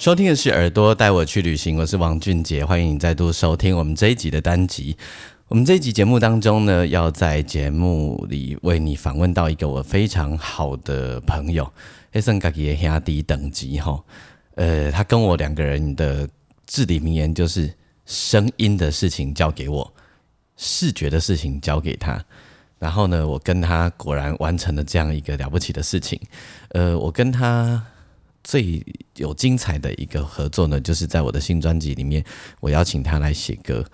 收听的是耳朵带我去旅行，我是王俊杰，欢迎你再度收听我们这一集的单集。我们这一集节目当中呢，要在节目里为你访问到一个我非常好的朋友，黑森嘎吉兄弟等级哈。呃，他跟我两个人的至理名言就是：声音的事情交给我，视觉的事情交给他。然后呢，我跟他果然完成了这样一个了不起的事情。呃，我跟他。最有精彩的一个合作呢，就是在我的新专辑里面，我邀请他来写歌。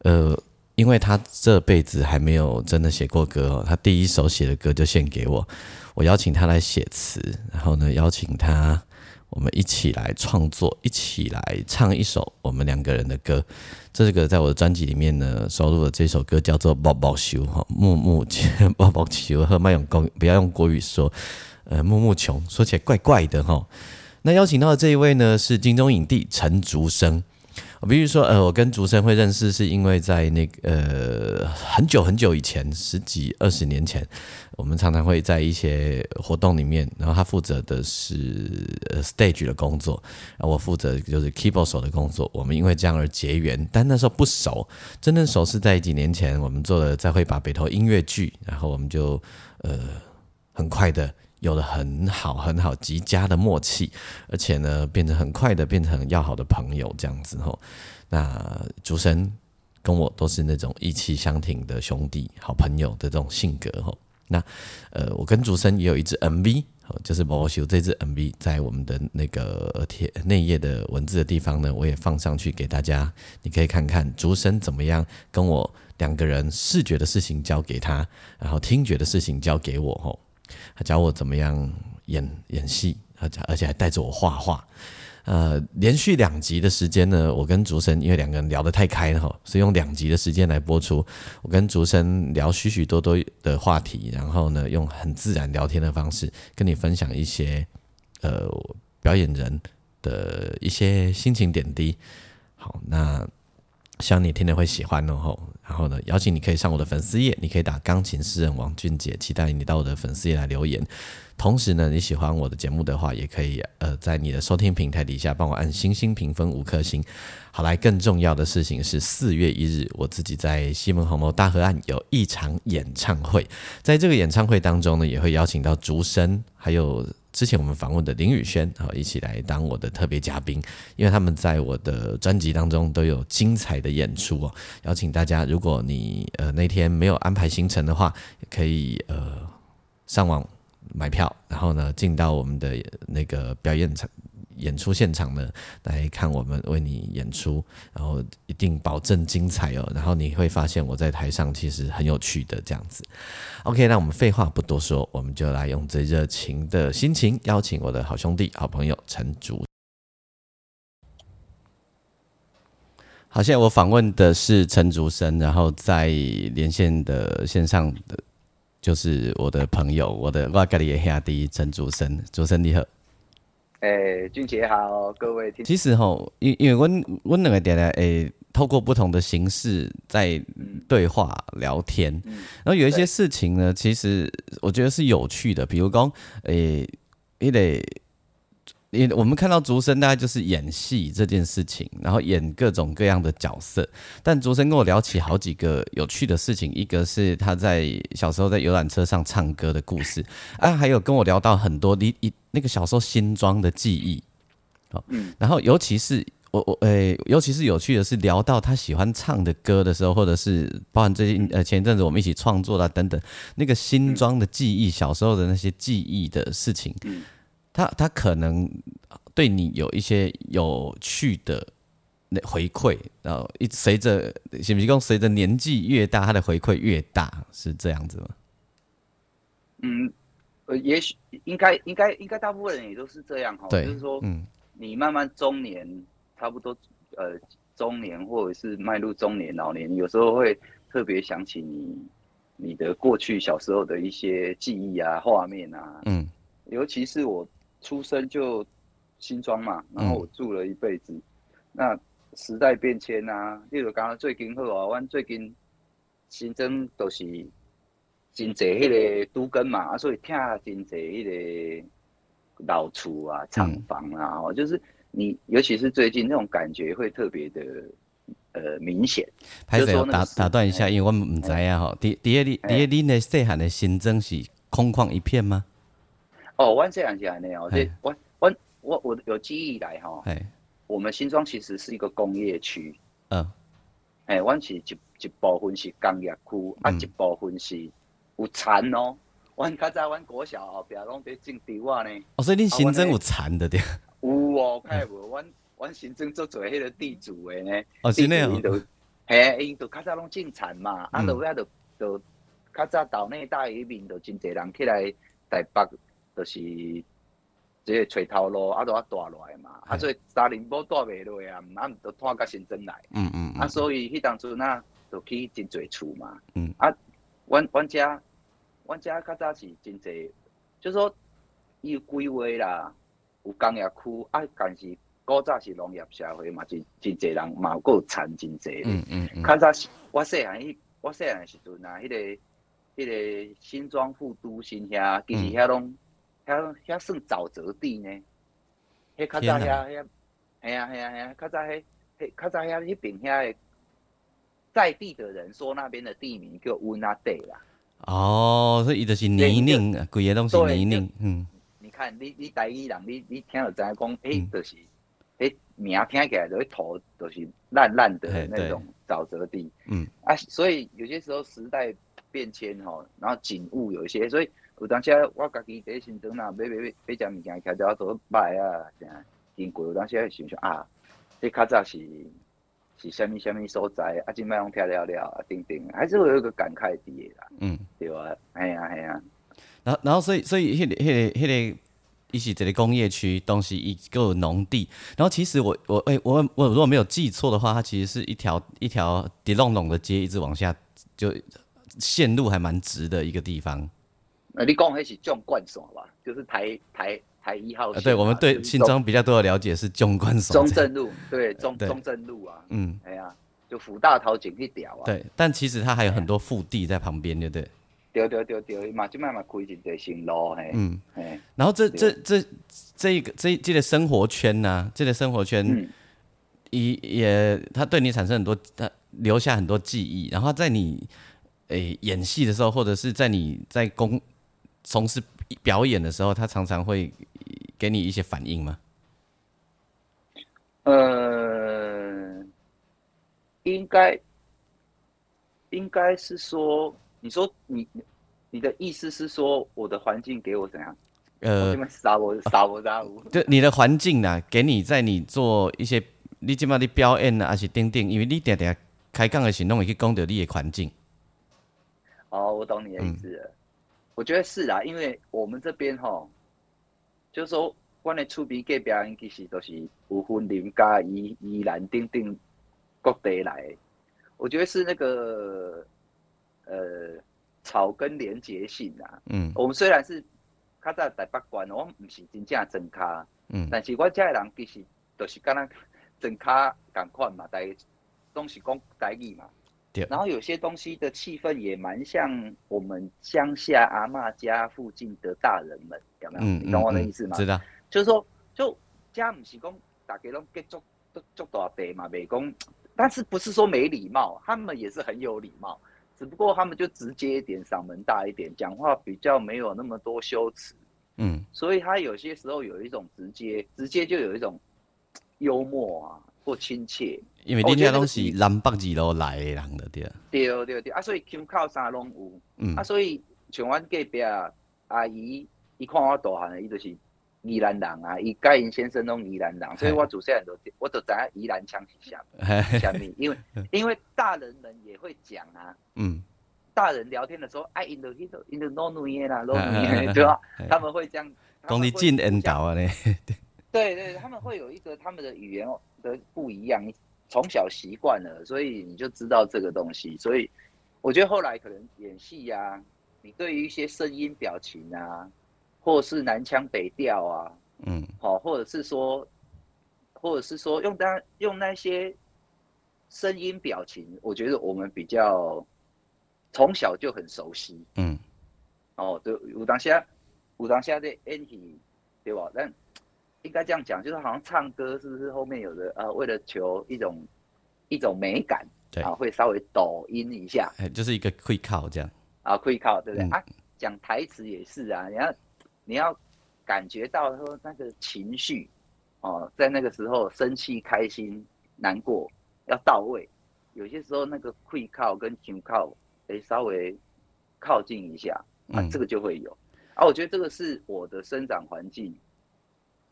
呃，因为他这辈子还没有真的写过歌哦，他第一首写的歌就献给我。我邀请他来写词，然后呢，邀请他我们一起来创作，一起来唱一首我们两个人的歌。这个在我的专辑里面呢，收录的这首歌叫做《抱抱修》哈，木木 抱抱修和麦永公，不要用国语说。呃，木木琼说起来怪怪的哈。那邀请到的这一位呢，是金钟影帝陈竹生。比如说，呃，我跟竹生会认识，是因为在那个呃很久很久以前，十几二十年前，我们常常会在一些活动里面，然后他负责的是呃 stage 的工作，然后我负责就是 keyboard 手的工作。我们因为这样而结缘，但那时候不熟，真正熟是在几年前，我们做了再会把北投音乐剧，然后我们就呃很快的。有了很好很好极佳的默契，而且呢，变成很快的变成要好的朋友这样子吼。那主神跟我都是那种意气相挺的兄弟、好朋友的这种性格吼。那呃，我跟主神也有一支 MV，就是我修这支 MV，在我们的那个贴内页的文字的地方呢，我也放上去给大家，你可以看看主神怎么样跟我两个人视觉的事情交给他，然后听觉的事情交给我吼。他教我怎么样演演戏，而且而且还带着我画画。呃，连续两集的时间呢，我跟竹生因为两个人聊得太开了哈，所以用两集的时间来播出。我跟竹生聊许许多多的话题，然后呢，用很自然聊天的方式跟你分享一些呃表演人的一些心情点滴。好，那。希望你听了会喜欢哦，然后呢，邀请你可以上我的粉丝页，你可以打钢琴诗人王俊杰，期待你到我的粉丝页来留言。同时呢，你喜欢我的节目的话，也可以呃在你的收听平台底下帮我按星星评分五颗星。好来，更重要的事情是四月一日，我自己在西门红楼大河岸有一场演唱会，在这个演唱会当中呢，也会邀请到竹生还有。之前我们访问的林宇轩，啊一起来当我的特别嘉宾，因为他们在我的专辑当中都有精彩的演出哦。邀请大家，如果你呃那天没有安排行程的话，可以呃上网买票，然后呢进到我们的那个表演场。演出现场呢，来看我们为你演出，然后一定保证精彩哦。然后你会发现我在台上其实很有趣的这样子。OK，那我们废话不多说，我们就来用最热情的心情邀请我的好兄弟、好朋友陈竹。好，现在我访问的是陈竹生，然后在连线的线上的就是我的朋友，我的瓦格里耶兄弟陈竹生，竹生你好。哎，俊杰好，各位听。其实吼，因因为我我两个点呢，诶，透过不同的形式在对话聊天，然后有一些事情呢，其实我觉得是有趣的，比如讲，诶，你得。因我们看到竹生大概就是演戏这件事情，然后演各种各样的角色。但竹生跟我聊起好几个有趣的事情，一个是他在小时候在游览车上唱歌的故事，啊，还有跟我聊到很多你一那个小时候新装的记忆。好，然后尤其是我我诶，尤其是有趣的是聊到他喜欢唱的歌的时候，或者是包含最近呃前一阵子我们一起创作啦等等，那个新装的记忆，小时候的那些记忆的事情。他他可能对你有一些有趣的那回馈，然后一随着，行不行？随着年纪越大，他的回馈越大，是这样子吗？嗯，呃，也许应该应该应该大部分人也都是这样哈，就是说，嗯你慢慢中年，差不多呃中年或者是迈入中年老年，有时候会特别想起你你的过去小时候的一些记忆啊、画面啊，嗯尤其是我出生就新庄嘛，然后我住了一辈子，那时代变迁啊，例如刚刚最近好啊，阮最近新增都是真侪迄个都根嘛，啊，所以听真侪迄个老厝啊、厂房啊，哦、就是你尤其是最近那种感觉会特别的呃明显。拍摄打打断一下，哎因为我们唔知啊吼，伫伫个你伫个恁的细汉的新增是空旷一片吗？哦，阮这样讲呢哦，嘿。这我我我我有记忆以来哈，哎，我们新庄其实是一个工业区。嗯。诶，阮是一一部分是工业区，啊，嗯。一部分是有田哦。阮较早阮国小后壁拢伫种稻啊呢，哦，所以恁新增啊有田的对，有哦，看无？阮阮新庄做做迄个地主的呢，哦，是那样。嘿，因就较早拢种田嘛，啊，嗯。落尾就就较早岛内大移民，就真侪人起来台北，就是即个找头路，啊，都啊带落来嘛，啊，所以沙林堡带袂落啊，啊，就拖到新庄来。嗯嗯啊，嗯，所以迄当阵啊，就去真侪厝嘛。嗯。啊，阮阮遮，阮遮较早是真侪，就是说伊有规划啦，有工业区啊，但是古早是农业社会嘛，真真侪人嘛，有有田真侪。嗯嗯嗯，较早是我细汉迄，我细汉的时阵啊，迄、个迄、个新庄副都心遐，其实遐拢遐遐算沼泽地呢。迄较早遐遐，系啊系啊系啊，较早迄迄较早遐迄边遐的在地的人说那边的地名叫乌那地啦。哦，所以伊就是泥泞，规个拢是泥泞，嗯。你看你你台语人，你你听了知影讲，诶、嗯就是诶名听起来就是土，就是烂烂的那种沼泽地。嗯。啊，所以有些时候时代变迁吼，然后景物有一些，所以有当时啊我家己伫新庄啦，买买买买食物件，徛着都摆啊，啥真贵，有当时啊想想啊，这较早是是虾米虾米所在，啊，今摆拢听了了啊，等等，还是会有一个感慨伫诶啦，嗯，对啊，哎呀哎呀，然后然后所以所以迄个迄个迄个。伊是一个工业区，东西一个农地，然后其实我我诶、我我如果没有记错的话，它其实是一条一条滴隆隆的街，一直往下，就线路还蛮直的一个地方。呃，你讲迄是纵贯线吧，就是台台台一号线、呃，对我们对新庄比较多的了解是中关所中正路，对 中对中正路啊，嗯，哎呀，就福大头前去条啊，对，但其实它还有很多腹地在旁边，对不对？对对对对，嘛即摆嘛开真侪新路嘿，嗯，嘿，然后这这这这一个这这个生活圈呢、这个生活圈嗯，也也它对你产生很多，它留下很多记忆。然后在你诶、演戏的时候，或者是在你在公从事表演的时候，他常常会给你一些反应吗？呃，应该应该是说，你说你你的意思是说，我的环境给我怎样？呃这，边杀我杀我杀我，就你的环境呐、给你在你做一些你即码的表演啊，还是等等，因为你点点开杠的时候，拢会去讲到你的环境。哦，我懂你的意思了。我觉得是啦，因为我们这边吼，就是说，阮的厝边隔壁因其实都是有分林家、宜宜兰等等各地来的。我觉得是那个呃草根连结性啊。嗯我们虽然是较早台北关，我毋是真正真卡，嗯但是我遮的人其实都是敢若真卡共款嘛，大家拢是讲台语嘛。对然后有些东西的气氛也蛮像我们乡下阿嬷家附近的大人们，有没有？嗯，你懂我的嗯意思吗？知道。就是说，就家毋是讲大家拢结足足足大辈嘛，袂讲，但是不是说没礼貌，他们也是很有礼貌，只不过他们就直接一点，嗓门大一点，讲话比较没有那么多羞耻，嗯所以他有些时候有一种直接，直接就有一种幽默啊或亲切，因为我恁遐拢是南北二路来的人的对啊。对对对，啊，所以腔口啥拢有。嗯啊，所以像阮隔壁啊阿姨，伊看我大汉，伊就是宜兰人啊，伊甲因先生拢宜兰人，所以我自细汉就我就知影宜兰腔是啥嘿 啥物，因为因为大人们也会讲啊，嗯大人聊天的时候，哎，因的因的因的老女的啦，老女的 对吧？他们会这样，讲你进引导啊呢？对对，他们会有一个他们的语言的不一样，从小习惯了，所以你就知道这个东西。所以我觉得后来可能演戏呀，你对于一些声音、表情啊，或是南腔北调啊，嗯，好，或者是说，或者是说用当用那些声音、表情，我觉得我们比较从小就很熟悉，嗯，哦，对，有当下有当下的演戏，对吧？但应该这样讲，就是好像唱歌是不是后面有的呃，为了求一种一种美感，对啊，会稍微抖音一下，就是一个会靠这样啊，会靠对不对啊？讲台词也是啊，你要你要感觉到说那个情绪哦，在那个时候生气、开心、难过要到位，有些时候那个会靠跟紧靠得稍微靠近一下啊，这个就会有啊。我觉得这个是我的生长环境。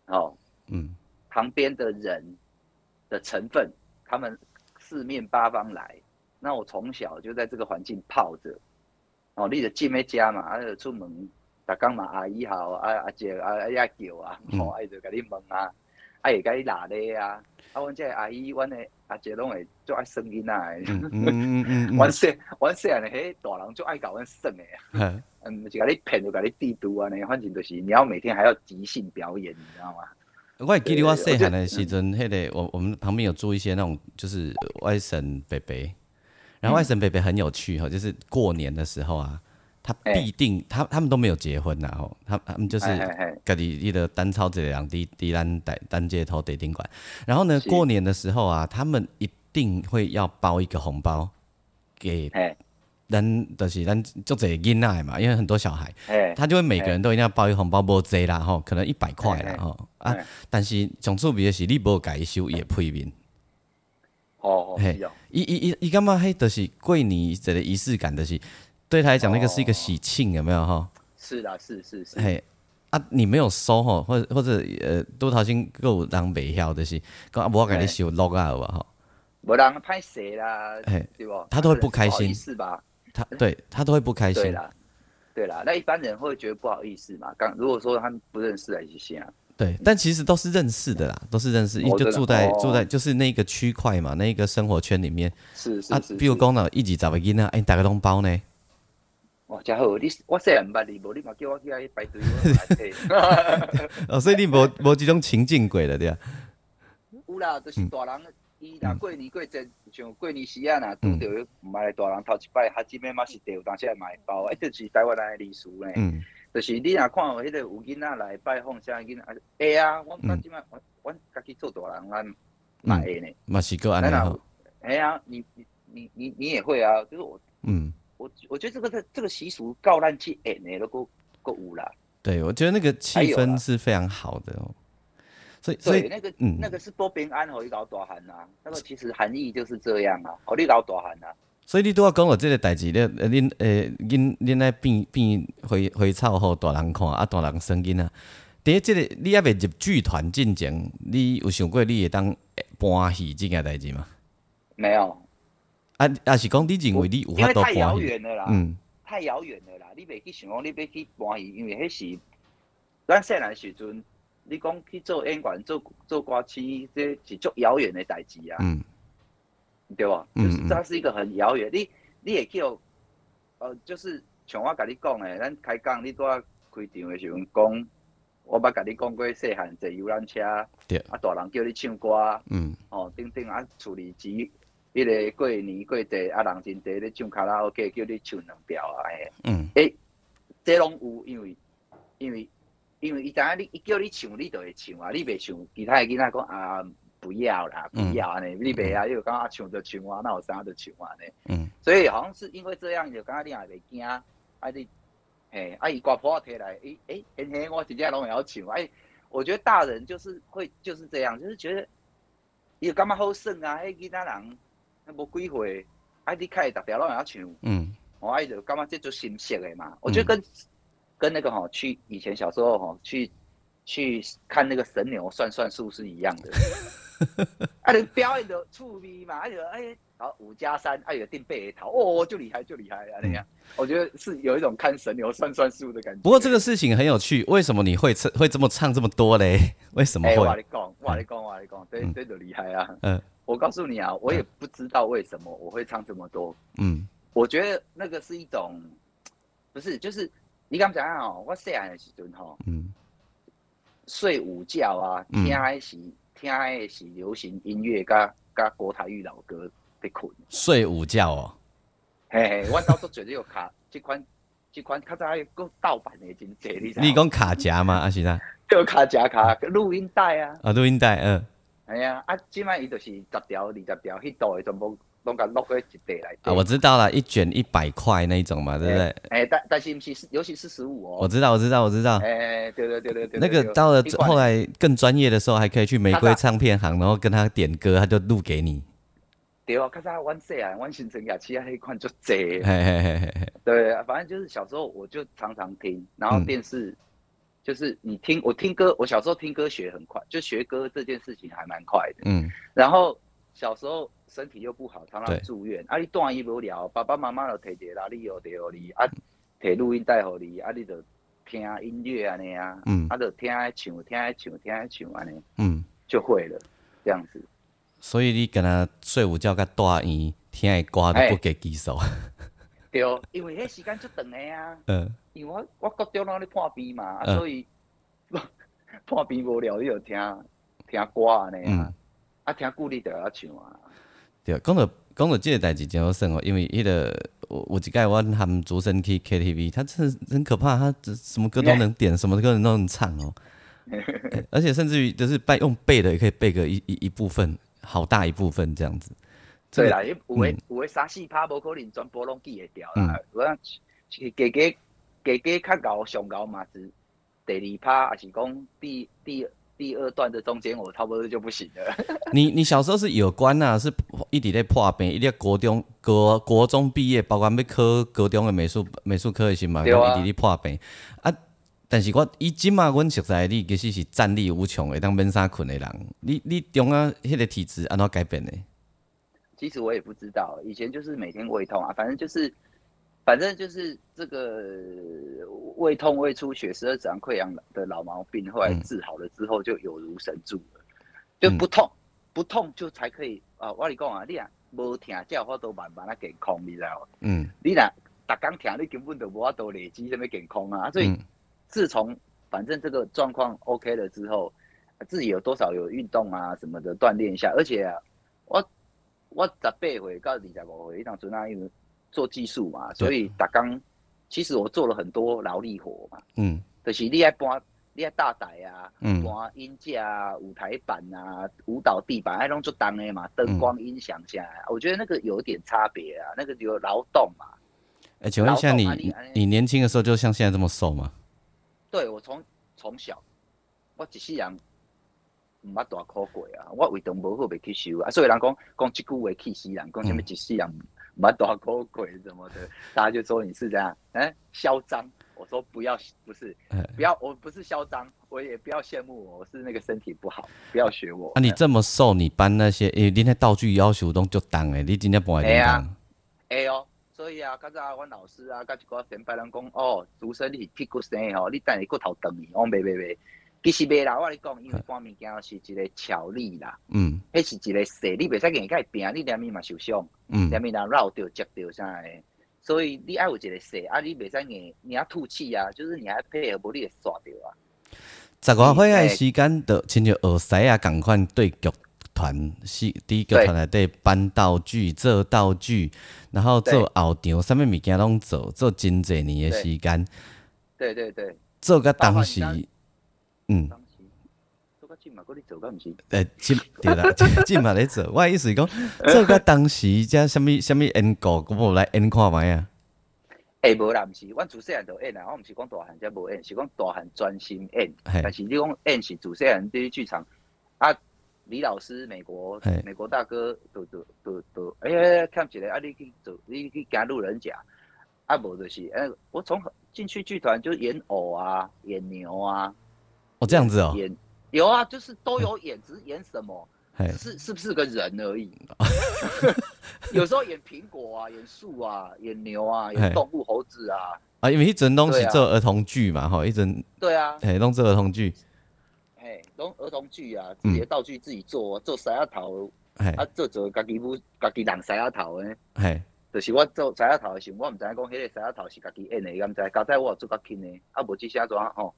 哦，嗯，旁边的人的成分，他们四面八方来，那我从小就在这个环境泡着，哦，你的进咩家嘛，啊，出门，大刚嘛，阿姨好，啊阿姐啊阿呀叫啊，哦，爱就甲你问啊，爱会甲你拉咧啊，啊，阮这阿姨，阮的阿姐拢会做爱生囡仔，嗯嗯嗯，阮细阮细汉迄大人就爱搞阮生的啊。嗯，就甲你骗，就甲你地图啊！呢，反正就是你要每天还要即兴表演，你知道吗？我还记得我细汉的时阵，迄个我我们旁边有住一些那种就是外省伯伯，然后外省伯伯很有趣哈，就是过年的时候啊，他必定他他们都没有结婚然后他他们就是家己一个单操这两滴滴单单单街头得宾馆，然后呢过年的时候啊，他们一定会要包一个红包给。咱就是咱做这囡仔嘛，因为很多小孩，他就会每个人都一定要包一红包，无济啦吼，可能一百块啦吼啊。但是上趣味的是，你无改收也配面。哦，嘿，伊伊伊伊感觉迄就是过年一个仪式感，就是对他来讲，那个是一个喜庆，有没有哈？是啦，是是是。嘿啊，你没有收吼，或者或者呃，都头先够人袂晓，就是讲啊，无给你收落啊，有无吼？无人拍摄啦，对不？他都会不开心，是吧？他对他都会不开心。对啦，对啦，那一般人会觉得不好意思嘛。刚如果说他们不认识，还是先啊。对，但其实都是认识的啦，都是认识，因为就住在住在就是那个区块嘛，那个生活圈里面。是是是。比如讲呢，一起找个囡仔，哎，打个红包呢。哇，真好！你我虽然唔捌你，无你嘛叫我去遐排队。哦，所以你无无这种情境过了对啊？有啦，就是大人。伊若过年过节，像过年时啊，若拄着毋爱大人头一摆，哈姊妹嘛是着有当时来买包，哎，就是台湾人的礼俗呢。嗯，就是你若看有迄个有囡仔来拜访，啥囡仔会啊，我哈姊妹，我我家己做大人，咱嘛会呢。嘛是够安尼吼。哎呀，你你你你你也会啊，就是我，嗯，我我觉得这个这这个习俗够咱去演的都够够有啦。对，我觉得那个气氛是非常好的哦。所以，所以那个，嗯，那个是保平安，和你搞大汉呐。那个其实含义就是这样啊，和你搞大汉呐。所以你都要讲我这个代志咧，恁诶，恁恁来变变回回草互大人看，啊，大人生囡啊。第一，这个你还未入剧团进前，你有想过你会当搬戏这件代志吗？没有。啊啊，是讲你认为你有法度搬戏？太遥远了啦，嗯，太遥远了啦，你未去想讲你要去搬戏，因为迄是咱细汉时阵。你讲去做演员、做做歌星，这是足遥远的代志啊，对吧？就是这是一个很遥远。你你也叫呃，就是像我甲你讲的，咱开讲你拄啊开场的时候讲，我捌甲你讲过细汉坐游览车，对啊大人叫你唱歌，嗯，哦，等等啊处理机，迄个过年过节啊人真侪咧唱卡拉 OK，叫你唱两条啊，嗯，诶，这拢有，因为因为。因为伊知影你，伊叫你唱，你就会唱啊！你袂唱，其他的囡仔讲啊，不要啦，不要安尼，你袂啊，又讲啊唱就唱啊，那有啥就唱啊呢？嗯，所以好像是因为这样，就感觉你也袂惊，啊你，嘿，啊伊挂破摕来，诶诶，嘿嘿，我直接拢会晓唱，哎，我觉得大人就是会就是这样，就是觉得伊感觉好耍啊，迄囡仔人无几岁，啊你开逐条拢会晓唱，嗯，我爱就感觉这就新鲜的嘛，我觉得跟。跟那个哈去以前小时候哈去去看那个神牛算算术是一样的。啊，你表演的趣味嘛，啊就哎，好五加三，哎有定背头，哦就厉害就厉害啊那样。我觉得是有一种看神牛算算术的感觉。不过这个事情很有趣，为什么你会唱会这么唱这么多嘞？为什么会？我你讲，我你讲，我你讲，对对的厉害啊。嗯，我告诉你啊，我也不知道为什么我会唱这么多。嗯，我觉得那个是一种，不是，就是你敢知影哦，我细汉的时阵吼，嗯，睡午觉啊，听的是听的是流行音乐，甲甲国台语老歌在困。睡午觉哦。嘿嘿，我到都绝对有卡，这款这款较早还个盗版的真济，你你讲卡夹吗？还是啥？就卡夹卡录音带啊。啊，录音带，嗯。哎呀，啊，即摆伊就是十条、二十条，迄度的全部拢甲录去一地来。啊，我知道了，一卷一百块那种嘛，对不对？哎，但但是不是，尤其是十五哦。我知道，我知道，我知道。哎，对对对对对。那个到了后来更专业的时候，还可以去玫瑰唱片行，然后跟他点歌，他就录给你。对啊，较早阮细啊，阮新城夜市啊，迄款就济。对，反正就是小时候我就常常听，然后电视就是你听我听歌，我小时候听歌学很快，就学歌这件事情还蛮快的。嗯。然后小时候身体又不好，常常住院。啊，你断医无聊，爸爸妈妈就摕一个哪里有得互你，啊，摕录音带互你，啊，你就听音乐安尼啊，嗯，啊，就听爱唱，听爱唱，听爱唱安尼，嗯，就会了，这样子。所以你跟他睡午觉，甲大院听的歌都不给技术。对，因为迄时间足长的啊。嗯。因为我我高中拢咧破病嘛，所以破病无聊，你就听听歌安尼啊。啊，听鼓励就要唱啊。对，讲到讲到这个代志真好耍哦，因为迄个我我一届我含竹生去 KTV，他真的很可怕，他什么歌都能点，什么歌都能唱哦。而且甚至于就是背用背的也可以背个一一一部分。好大一部分这样子，对啦，有诶有诶三四拍无可能全部拢记会掉啦。我讲加加加加较高上高嘛是第二拍，还是讲第第第二段的中间，我差不多就不行了。你你小时候是有关呐，是一直在破病，一直国中国国中毕业，包括要考高中的美术美术科的时嘛，一直咧破病啊。但是我以前嘛，阮实在你其实是战力无穷的，当免啥困的人。你你中啊，迄个体质安怎改变的？其实我也不知道，以前就是每天胃痛啊，反正就是，反正就是这个胃痛、胃出血、十二指肠溃疡的老毛病，后来治好了之后，就有如神助了，就不痛，不痛就才可以啊！我跟你讲啊，你啊无痛，叫法都慢慢啊健康，你知道嗯。你若逐工痛，你根本就无法度累积什么健康啊，所以。自从反正这个状况 OK 了之后，自己有多少有运动啊什么的锻炼一下，而且我我十八回告诉你在我回当初那因为做技术嘛，所以打刚其实我做了很多劳力活嘛，嗯，就是你爱搬你爱大台啊，嗯，搬音架啊、舞台板啊、舞蹈地板，爱弄做当的嘛，灯光音响下来，我觉得那个有点差别啊，那个有劳动嘛。哎，请问一下你，你年轻的时候就像现在这么瘦吗？对我从从小，我一世人毋捌大苦过啊！我胃肠无好，袂去收啊！所以人讲讲即句话气死人，讲什么一世人毋捌大苦过什么的，大家就说你是这样，哎，嚣张！我说不要，不是，不要，我不是嚣张，我也不要羡慕我，我是那个身体不好，不要学我。啊，你这么瘦，你搬那些，诶，你那道具要求都就当诶，你今天搬会当？哎哦。所以啊，较早阮老师啊，甲一个前辈人讲，哦，主生你是屁股生哦，你等下骨头长去，我袂袂袂，其实袂啦，我你讲，因为搬物件是一个巧力啦，嗯，迄是一个势，你袂使硬甲伊拼，你连面嘛受伤，嗯，连面人绕着接着啥的，所以你爱有一个势，啊，你袂使硬你要吐气啊，就是你还配合无你会刷着啊。十外岁诶时间，就亲像学西啊，共款对剧。团是第一个团内底搬道具、做道具，然后做后场，啥物物件拢做，做真侪年诶时间。对对对。做个当时，嗯。做个进嘛，你做毋是？诶，进对啦，进嘛咧做。我意思是讲，做个当时，遮什物什物演过，咁我来演看卖啊。诶，无啦，毋是，阮自细汉就演啊，我毋是讲大汉才无演，是讲大汉专心演。但是你讲演是自细汉伫剧场啊。李老师，美国美国大哥，都都都都，哎，看起来啊，你去走，你去加路人甲，啊，无就是，哎，我从进去剧团就演偶啊，演牛啊，哦，这样子哦，演有啊，就是都有演，只是演什么，是是不是个人而已。有时候演苹果啊，演树啊，演牛啊，演动物猴子啊，啊，因为迄阵拢是对啊。做儿童剧嘛，吼，迄阵对啊，嘿弄做儿童剧，哎，弄儿童剧啊，自己的道具自己做，做狮仔头嘿。啊，做做家己舞，家己人狮仔头诶。嘿，就是我做狮仔头的时候，我毋知影讲迄个狮仔头是家己演的，敢知？刚才我有做较轻的，啊无即些怎吼，啊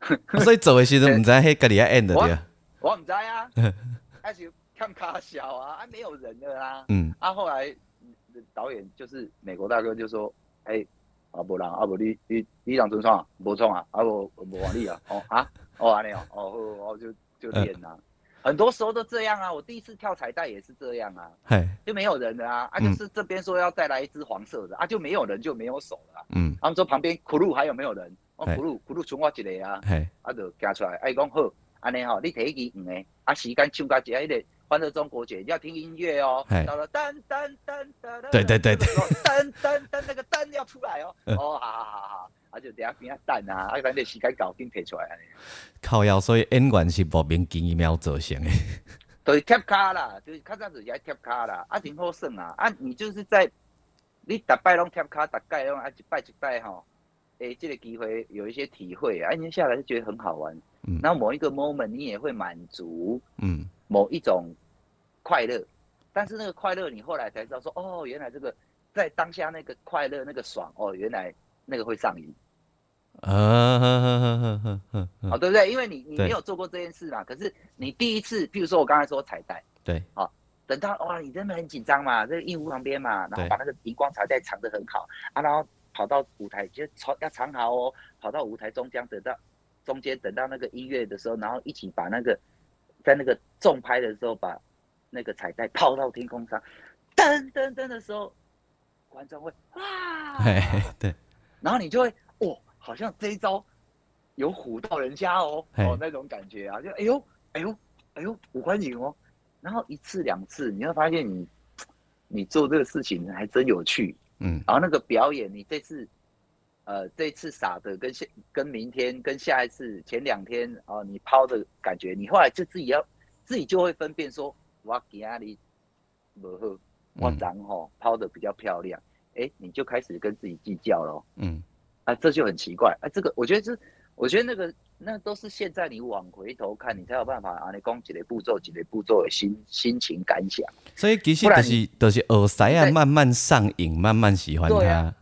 所以做的时阵唔知迄家己爱演的对了，我唔知啊，还是看卡小啊，啊没有人的啦。嗯，啊，后来嗯导演就是美国大哥就说，哎、啊无人啊无你你你人准创啊，无创啊，啊无无换你啊，哦啊，哦安尼哦，哦哦就就练啊。很多时候都这样啊，我第一次跳彩带也是这样啊，嘿，就没有人的啊，啊嗯。就是这边说要再来一只黄色的啊，就没有人就没有手了、啊。嗯，他们说旁边苦路还有没有人？哦嘿。苦路苦路剩我一个啊，嘿，啊就行出来，啊伊讲好，安尼吼，你摕一支黄的，啊时间唱到一个迄个欢乐中国节，你要听音乐哦嘿，到了噔噔噔噔，对对对对。噔噔噔那个噔要出来哦，哦好好好好，啊就等下边啊等啊，啊等你时间搞紧摕出来。安尼，靠腰，所以演员是莫名其妙造成的，就是贴卡啦，就是较早就是爱贴卡啦，啊真好耍啊，啊你就是在你逐摆拢贴卡，逐摆拢啊一摆一摆吼。诶，这个机会有一些体会啊，一年下来就觉得很好玩。嗯。然后某一个 moment 你也会满足嗯，某一种快乐，但是那个快乐你后来才知道说，哦，原来这个在当下那个快乐那个爽，哦，原来那个会上瘾，啊，呵呵呵呵呵呵哦，呵，对不对？因为你你对。没有做过这件事嘛，可是你第一次，譬如说我刚才说彩带，对，等到哇，你真的很紧张嘛，这个硬屋旁边嘛，然后把那个荧光彩带藏得很好啊，然后跑到舞台就藏要藏好哦，跑到舞台中间，等到中间等到那个音乐的时候，然后一起把那个在那个重拍的时候把那个彩带抛到天空上，噔噔噔的时候，观众会哇，嘿，对，然后你就会哦，好像这一招有唬到人家哦，哦那种感觉啊，就哎呦哎呦哎呦五欢迎哦，然后一次两次，你会发现你你做这个事情还真有趣，嗯，然后那个表演，你这次呃这次撒的跟下跟明天跟下一次前两天啊、你抛的感觉，你后来就自己要自己就会分辨说，我今日不好，我嗯然后抛的比较漂亮，哎，你就开始跟自己计较咯。嗯，啊，这就很奇怪啊。这个我觉得是，我觉得那个那都是现在你往回头看，你才有办法啊，你讲几个步骤，几个步骤的心心情感想。所以其实就是就是耳塞啊，慢慢上瘾，慢慢喜欢它对啊，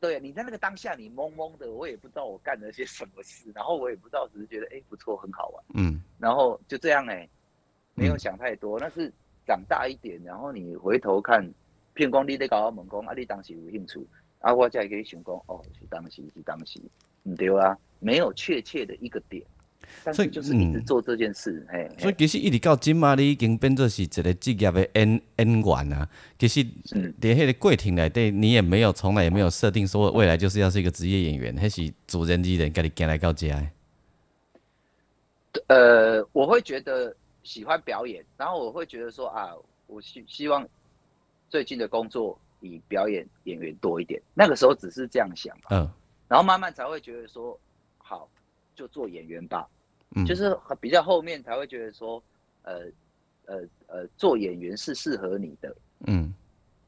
对，你在那个当下，你懵懵的，我也不知道我干了些什么事，然后我也不知道，只是觉得哎、不错，很好玩，嗯，然后就这样哎、没有嗯想太多。那是长大一点，然后你回头看，骗光你在搞我问讲啊，你当时有兴趣，啊，我才可以想讲哦，是当时是当时，唔对啊，没有确切的一个点，所以就是一直嗯做这件事，嘿，所以其实一直到今嘛，你已经变作是一个职业的演演员啊。其实嗯在迄个过程内底，你也没有从来也没有设定说未来就是要是一个职业演员，还是主人之人家己行来到这的。呃，我会觉得喜欢表演，然后我会觉得说啊，我希希望最近的工作以表演演员多一点。那个时候只是这样想，嗯然后慢慢才会觉得说，好，就做演员吧。嗯，就是比较后面才会觉得说，呃呃呃，做演员是适合你的嗯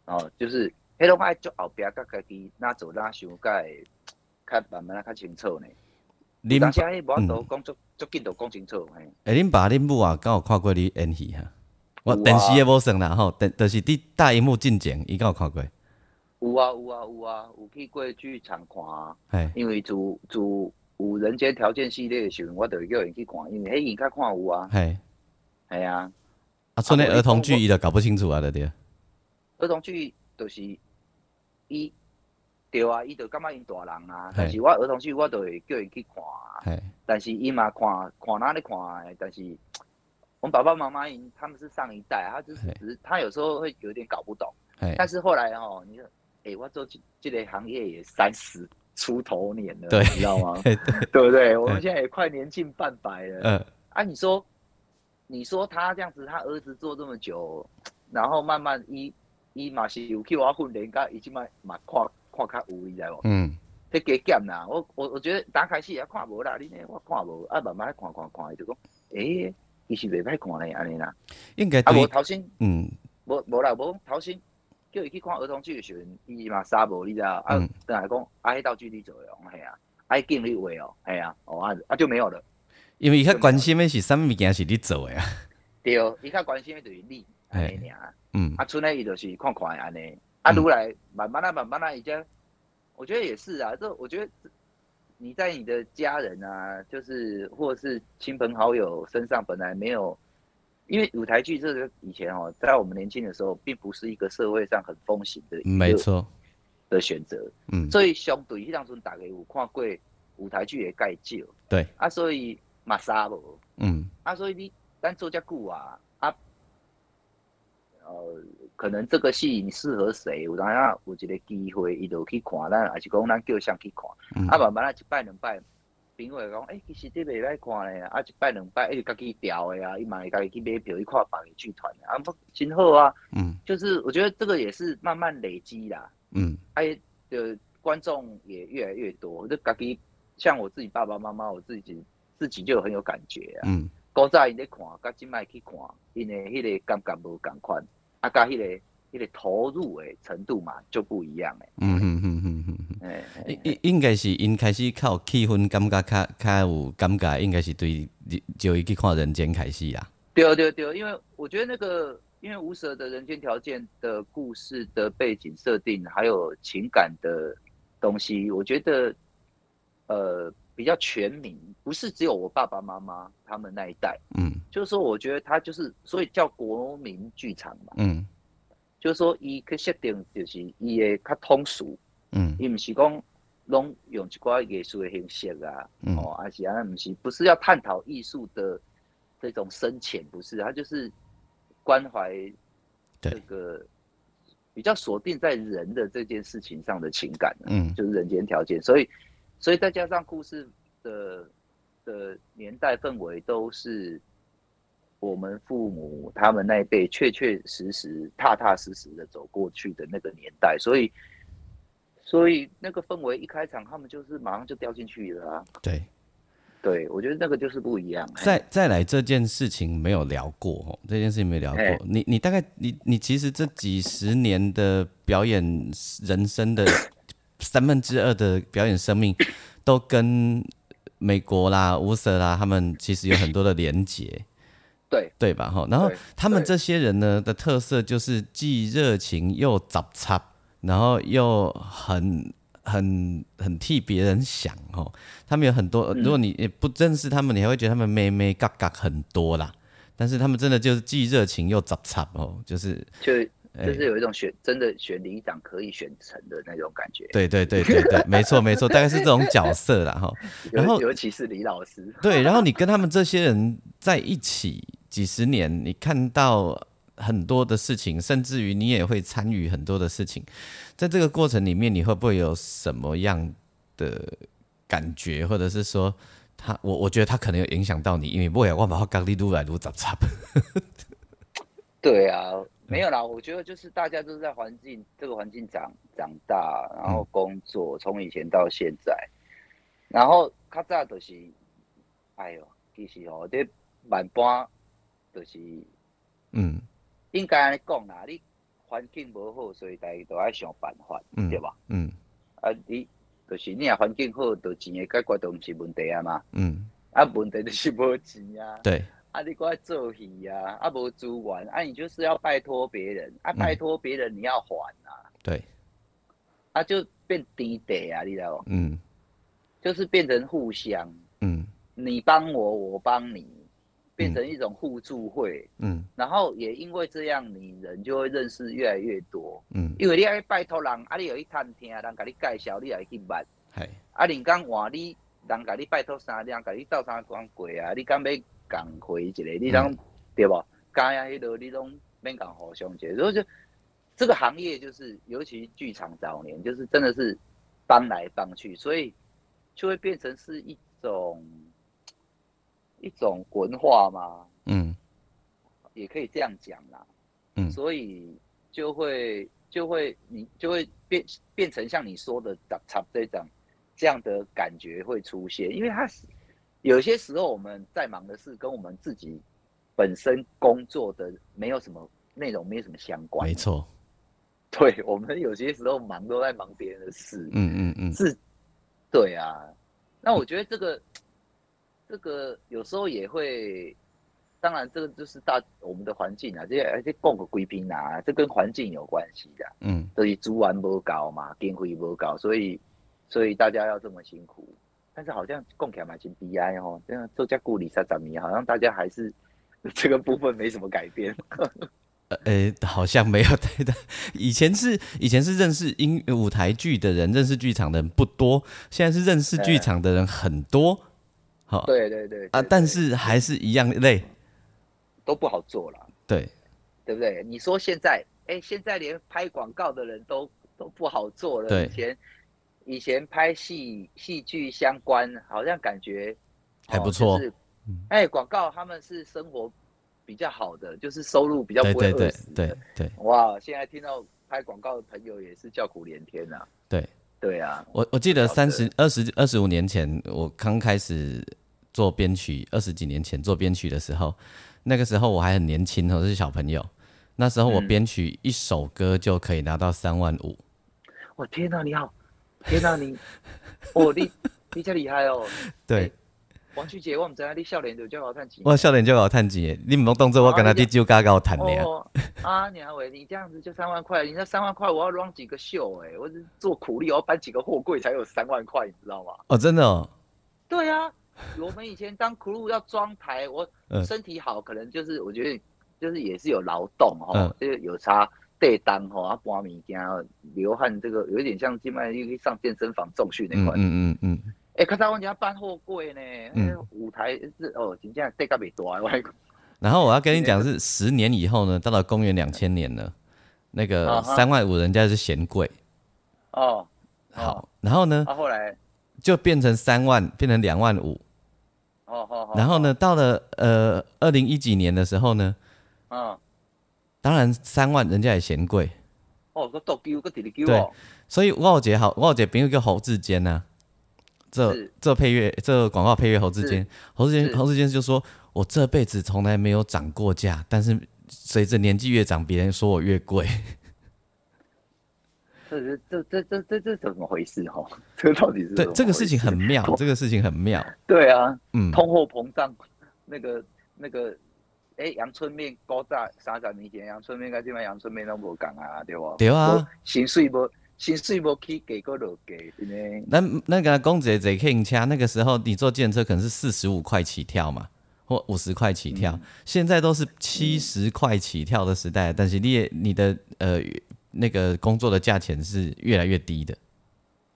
哦，就是黑龙江就后边甲家己哪做哪想，甲会较慢慢啊较清楚呢。恁当时迄无法嗯度讲足足紧就讲清楚嘿。诶，恁爸恁母啊，敢有看过你演戏哈？我电视也无算啦吼，电就是伫大荧幕进前，伊敢有看过？有啊有啊有啊，有去过剧场看啊。嘿，因为自自有人间条件系列的时阵，我就会叫人去看，因为迄伊较看有啊，嘿，系啊。啊，剩的啊儿童剧伊就搞不清楚啊，对对。儿童剧就是伊对啊，伊就感觉因大人啊，但是我儿童剧我就会叫伊去看啊，嘿，但是伊嘛看看哪里看的，但是我们爸爸妈妈因他们是上一代，他就是只是他有时候会有点搞不懂，嘿，但是后来哦，你说，哎、我做这这个行业也三十出头年了，对你知道吗？嘿对，不对？我们现在也快年近半百了。呃，啊，你说，你说他这样子，他儿子做这么久，然后慢慢伊伊嘛是有去我训练，甲伊即摆嘛看看较有，你知无？嗯，这加减啦。我我我觉得打开戏也看无啦，你呢我看无，啊慢慢看看看，就讲，诶、其实袂歹看咧，安尼啦。应该啊，无对，头先，嗯。无无啦，无头先叫伊去看儿童剧的时阵，伊嘛杀无，你知道？啊嗯，等来讲，啊，迄道具你做的哦，嘿啊，啊，敬你话哦，嘿啊，哦啊啊就没有了。因为伊较关心的是啥物物件是你做的啊，对，伊较关心的就是你安尼尔。嗯。啊，剩诶伊就是看看安尼，啊，嗯。愈来慢慢啊，慢慢啊，已经，我觉得也是啊，这我觉得你在你的家人啊，就是或是亲朋好友身上本来没有，因为舞台剧这个以前哦，在我们年轻的时候，并不是一个社会上很风行的一个没错，的选择，嗯。所以相对迄当阵大家有看过舞台剧也盖少，对，啊，所以嘛杀无。嗯。啊，所以你咱做遮久啊，啊，呃，可能这个戏你适合谁，有当下有一个机会，伊就去看，咱还是讲咱叫上去看，嗯。啊，慢慢啊一摆两摆，朋友会讲，诶、其实这袂歹看咧，啊，一摆两摆，伊就家己调的啊，伊嘛会家己去买票去看别个剧团的，啊，不真好啊，嗯。就是我觉得这个也是慢慢累积啦，嗯。哎的观众也越来越多，就家己像我自己爸爸妈妈，我自己自己就很有感觉啊。嗯。古早因咧看，甲即摆去看，因为迄个感觉无共款，啊，甲迄、个迄、个投入的程度嘛就不一样诶。嗯嗯嗯嗯嗯嗯。诶、应应应该是因开始靠气氛感觉较较有感觉，应该是对就伊去看人间开始啊。对对对，因为我觉得那个，因为无蛇的人间条件的故事的背景设定，还有情感的东西，我觉得呃比较全民，不是只有我爸爸妈妈他们那一代，嗯。就是说，我觉得他就是，所以叫国民剧场嘛，嗯。就是说，伊去设定就是伊的较通俗。嗯。伊毋是讲拢用一寡艺术的形式啊，嗯。哦，而是安毋是不是要探讨艺术的这种深浅，不是，它就是关怀这个比较锁定在人的这件事情上的情感、啊，嗯。就是人间条件，所以所以再加上故事的的年代氛围都是。我们父母他们那一辈确确实实、踏踏实实的走过去的那个年代，所以所以那个氛围一开场，他们就是马上就掉进去了啊。对。对，我觉得那个就是不一样。再再来这件事情没有聊过哦，这件事情没聊过。你你大概你你其实这几十年的表演人生的三分之二的表演生命，都跟美国啦、乌瑟啦他们其实有很多的连结。对对吧？哈，然后他们这些人呢的特色就是既热情又杂插，然后又很很很替别人想哦。他们有很多，嗯如果你也不认识他们，你还会觉得他们妹妹嘎嘎很多啦。但是他们真的就是既热情又杂插哦，就是就哎就是有一种选真的选里长可以选成的那种感觉。对对对对对，没错没错，大概是这种角色啦哈。然后尤其是李老师，对，然后你跟他们这些人在一起几十年，你看到很多的事情，甚至于你也会参与很多的事情，在这个过程里面，你会不会有什么样的感觉，或者是说他，我我觉得他可能有影响到你，因为不会我把他刚力撸来撸杂杂。对啊，没有啦，我觉得就是大家都是在环境这个环境长长大，然后工作，从以前到现在，然后较早就是，哎呦，其实哦，这万般就是嗯应该安尼讲啦，你环境无好，所以大家都爱想办法，嗯对吧？嗯啊，你就是你啊环境好，就钱的解决都毋是问题啊嘛。嗯，啊，问题就是无钱啊。对，啊，你过来做戏啊，啊无资源，啊你就是要拜托别人，啊拜托别人你要还啊，对，啊就变低得啊，你知道不？嗯就是变成互相，嗯你帮我，我帮你，变成一种互助会。嗯然后也因为这样，你人就会认识越来越多。嗯，因为你爱拜托人，啊，你有去探听，人甲你介绍，你也会去捌。系，啊，人讲换你，人甲你拜托啥，人甲你斗啥讲过啊？你敢要共回一个？你当、嗯对无？加呀，迄落你拢免共互相一个。所以就这个行业就是，尤其剧场早年，就是真的是帮来帮去，所以就会变成是一种一种文化嘛，嗯也可以这样讲啦。嗯所以就会就会你就会变变成像你说的杂插这种这样的感觉会出现，因为他是有些时候我们在忙的事跟我们自己本身工作的没有什么内容，没有什么相关。没错，对我们有些时候忙都在忙别人的事。嗯嗯嗯，是，对啊。那我觉得这个这个有时候也会，当然这个就是大我们的环境啊，这些而且供个贵宾啊，这跟环境有关系的。嗯，所以租完不高嘛，电费不高，所以所以大家要这么辛苦。但是好像供起来蛮金 BI 哦，这样做加故里三十米，好像大家还是 这个部分没什么改变。呃，好像没有 太大。以前是以前是认识音舞台剧的人，认识剧场的人不多，现在是认识剧场的人很多。好，对对对啊，但是还是一样累，都不好做了。对，对不对？你说现在，哎，现在连拍广告的人都都不好做了。对，以前以前拍戏戏剧相关，好像感觉还不错。哎，广告他们是生活。比较好的就是收入比较不会饿死的，对对哇！现在听到拍广告的朋友也是叫苦连天呐。对对啊，我我记得三十二十二十五年前，我刚开始做编曲，二十几年前做编曲的时候，那个时候我还很年轻，我是小朋友。那时候我编曲一首歌就可以拿到三万五。我天哪，你好！天哪，你 哦，你你真厉害哦。对。王俊杰，我唔知啊，你笑脸就叫我赚钱。我笑脸就我赚钱，你唔好动作，我跟他滴酒加跟我谈的啊，你阿伟，你这样子就三万块，你那三万块我要 run 几个秀哎，我是做苦力，我要搬几个货柜才有三万块，你知道吗？哦，真的哦。对啊，我们以前当 crew 要装台，我身体好，可能就是我觉得就是也是有劳动哈，就是有差对单吼，啊搬物件流汗，这个有一点像静脉又上健身房重训那块。嗯嗯嗯。哎，可是我家搬货柜呢，嗯，舞台是哦，真正地价没多啊，外然后我要跟你讲，是十年以后呢，到了公元两千年了，那个三万五人家是嫌贵。哦，好，然后呢？后来就变成三万，变成两万五。哦哦。然后呢，到了呃二零一几年的时候呢，嗯，当然三万人家也嫌贵。哦，个多丢个弟弟丢对，所以我有姐好，我有姐朋友叫侯志坚呐。这这配乐，这广告配乐，侯志坚，侯志坚，侯志坚就说：“我这辈子从来没有涨过价，但是随着年纪越长，别人说我越贵。”这这这这这这怎么回事？哈，这到底是对这个事情很妙，这个事情很妙。对啊，嗯，通货膨胀，那个那个，哎，阳春面高价三十年前，阳春面跟现在阳春面都无讲啊，对不？对啊，薪水无。薪水无起，给个落给，真的。那那个公子坐客运车，那个时候你坐电车可能是四十五块起跳嘛，或五十块起跳。现在都是七十块起跳的时代，但是你你的呃那个工作的价钱是越来越低的，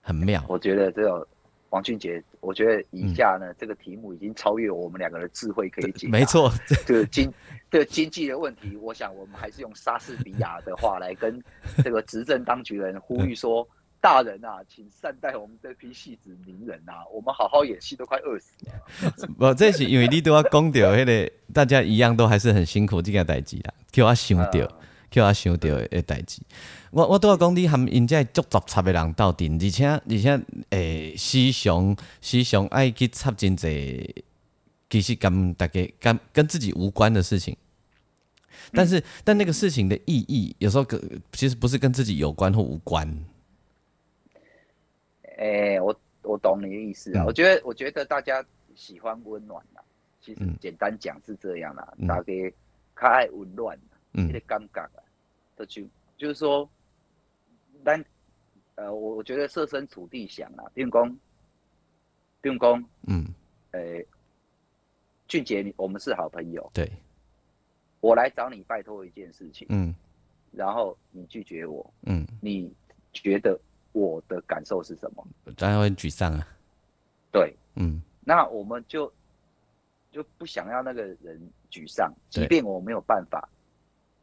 很妙。我觉得这个。王俊杰，我觉得以下呢，这个题目已经超越我们两个的智慧可以解。没错，这个经这个经济的问题，我想我们还是用莎士比亚的话来跟这个执政当局人呼吁说：大人啊，请善待我们这批戏子名人啊，我们好好演戏都快饿死了。不，这是因为你都要讲掉，那个大家一样都还是很辛苦这件代志啦，叫我想掉，叫我想到的代志。我我都要讲，你含因遮足杂插的人斗阵，而且而且诶，思想思想爱去插真济，其实跟大家跟跟自己无关的事情。但是，但那个事情的意义，有时候跟其实不是跟自己有关或无关。诶，我我懂你的意思啊。我觉得，我觉得大家喜欢温暖啊。其实简单讲是这样啦，大家较爱温暖，嗯，个感觉啊，就就是说。但，呃，我我觉得设身处地想啊，电工，电工，嗯，诶，俊杰，你我们是好朋友，对，我来找你拜托一件事情，嗯，然后你拒绝我，嗯，你觉得我的感受是什么？当然会沮丧啊，对，嗯，那我们就就不想要那个人沮丧，即便我没有办法，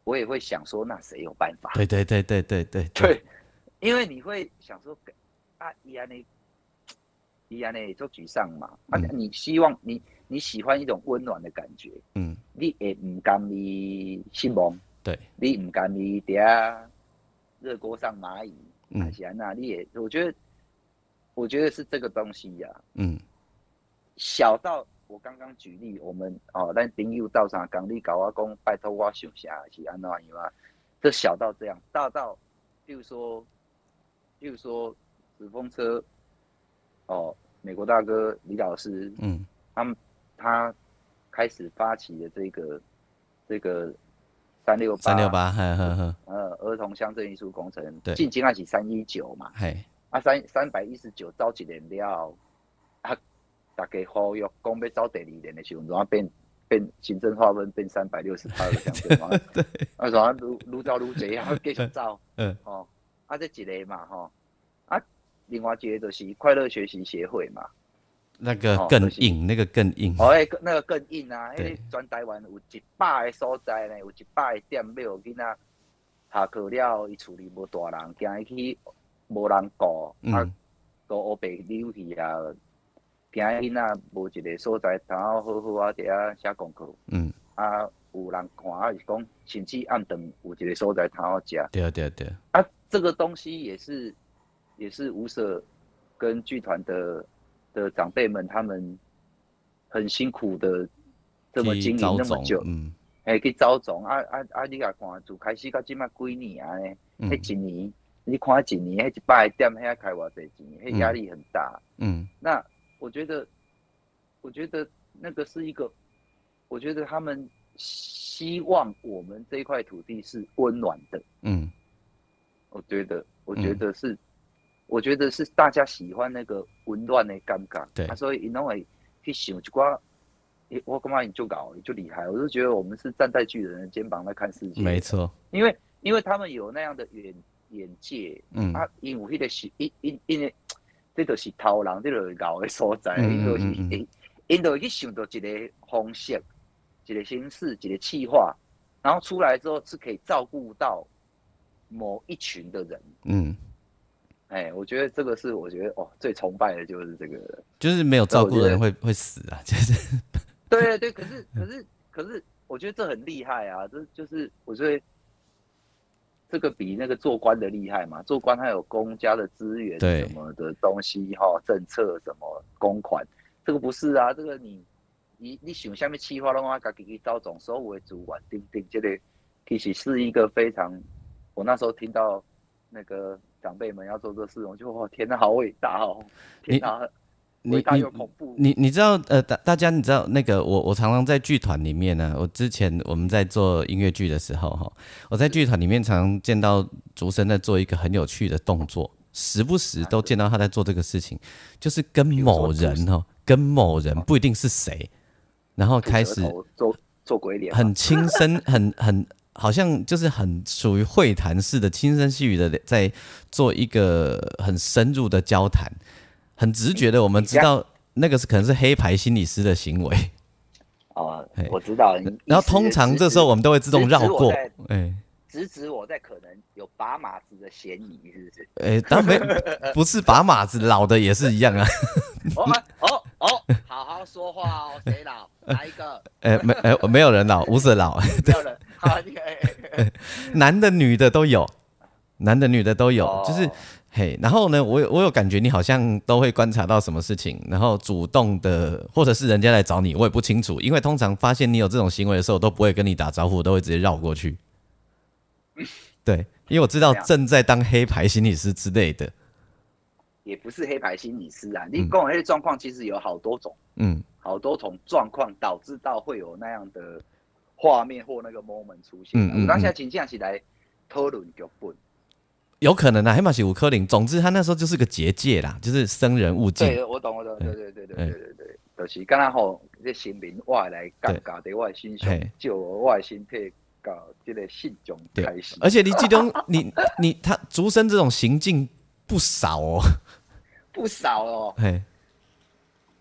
我也会想说，那谁有办法？对对对对对对对。因为你会想说，啊，伊安尼，伊安尼做沮丧嘛？啊，你希望你你喜欢一种温暖的感觉，嗯，你也唔甘你失望，对，你唔甘你嗲热锅上蚂蚁，还是安那？你也我觉得我觉得是这个东西呀、嗯小到我刚刚举例，我们哦，咱朋友到啥港你搞我讲，拜托我想下是安怎样啊？这小到这样，大到，譬如说，譬如说纸风车，哦，美国大哥李老师，嗯。他们他开始发起的这个这个三六八三六八，呵呵呵，呃儿童乡镇艺术工程对，进京还是三一九嘛，嘿，啊三三百一十九招一年了，啊大家呼吁讲要走第二年的时候，然后变变行政划分变三百六十八个乡镇嘛，对，啊然后愈愈走愈济，啊继续走，嗯哦，啊这一个嘛吼，啊另外一个就是快乐学习协会嘛。那个哦就是更硬，那个更硬，哦，那个更硬啊！对。迄全台湾有一百个所在呢，有一百个店要有囡仔下课了，伊厝里无大人，惊伊去无人顾，啊嗯，都乌白溜去啊，惊伊囡仔无一个所在，然后好好啊伫遐写功课，嗯，啊有人看啊是讲，甚至暗顿有一个所在通好食，对啊对啊对，啊。这个东西也是也是无舍跟剧团的的长辈们他们很辛苦的这么经营那么久，嗯。哎，去招总。啊啊啊！你甲看，自开始到即摆几年啊？呢？嗯。迄一年，你看一年，迄一百个店，遐开偌侪钱，迄压力很大。嗯。那我觉得，我觉得那个是一个，我觉得他们希望我们这块土地是温暖的。嗯我觉得，我觉得是，我觉得是大家喜欢那个温暖的感觉。对啊，所以因拢会去想一寡，诶我干嘛你就搞，就厉害。我就觉得我们是站在巨人的肩膀在看世界。没错，因为因为他们有那样的眼眼界，嗯啊，因为迄个是因因因为这就是偷人，这就是搞的所在，嗯因就是因因就会去想到一个方式、一个形式、一个企划，然后出来之后是可以照顾到某一群的人。嗯，哎，我觉得这个是我觉得哦最崇拜的就是这个。就是没有照顾的人我会会死啊，就是对对对，可是可是可是，我觉得这很厉害啊！这就是我觉得这个比那个做官的厉害嘛。做官他有公家的资源什么的东西哈，政策什么公款，这个不是啊。这个你你你想下面企划的话，自己去招总所有的主管，定定这个其实是一个非常，我那时候听到那个长辈们要做这事，我就哇天哪，好伟大哦！天哪，你大你。你你知道呃，大大家你知道那个我我常常在剧团里面呢，我之前我们在做音乐剧的时候哈，我在剧团里面常常见到竹生在做一个很有趣的动作，时不时都见到他在做这个事情，就是跟某人哦，跟某人不一定是谁，然后开始做做鬼脸，很轻声，很很好像就是很属于会谈式的轻声细语的在做一个很深入的交谈，很直觉的我们知道那个是可能是黑牌心理师的行为，哦，我知道。然后通常这时候我们都会自动绕过，哎直指我在可能有拔马子的嫌疑，是不是？哎，当没 不是拔马子老的也是一样啊，哦啊哦哦，好好说话哦，谁老？哪一个？哎没哎没有人老，无色老，没有人。男的女的都有，男的女的都有，哦就是嘿，然后呢，我有我有感觉你好像都会观察到什么事情，然后主动的，或者是人家来找你，我也不清楚，因为通常发现你有这种行为的时候，我都不会跟你打招呼，都会直接绕过去。对，因为我知道正在当黑牌心理师之类的，也不是黑牌心理师啊。你嗯跟我那些状况其实有好多种，嗯，好多种状况导致到会有那样的画面或那个 moment 出现啊。嗯嗯我当下请假起来讨论剧本。有可能啊，黑马是五科林，总之他那时候就是个结界啦，就是生人勿近。对，我懂，我懂，对对对对对对对，就是刚刚吼，这心灵外来感觉在我的身上嘿，就我的身体搞这个信中开始。而且你记得 你你他竹生这种行径不少哦，不少哦，嘿，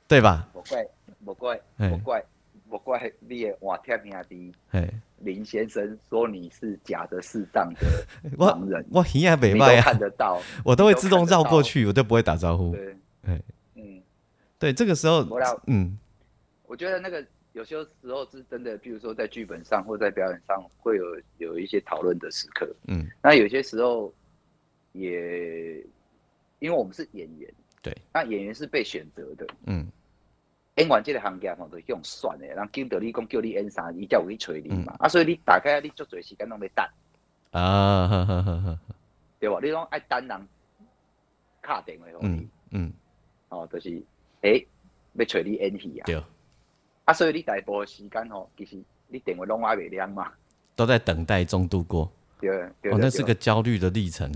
对吧？不怪不怪嘿不怪不怪你的换贴兄弟嘿，林先生说你是假的适当的 我盲人，我耳也你都袂歹啊看，得到，我都会自动绕过去，我就不会打招呼。对，嗯，对，这个时候嗯我觉得那个有些时候是真的，比如说在剧本上或在表演上会有有一些讨论的时刻。嗯，那有些时候也因为我们是演员，对，那演员是被选择的。嗯演员即个行业吼，都用算的，人经到你讲叫你演啥，伊才有去找你嘛。嗯啊，所以你大概你足侪时间拢在等，啊，呵呵呵呵，对无？你拢爱等人敲电话互你嗯，嗯哦，就是诶、要找你演戏啊。对，啊，所以你大部分时间吼，其实你电话拢还袂亮嘛。都在等待中度过。对对哦，对那是个焦虑的历程。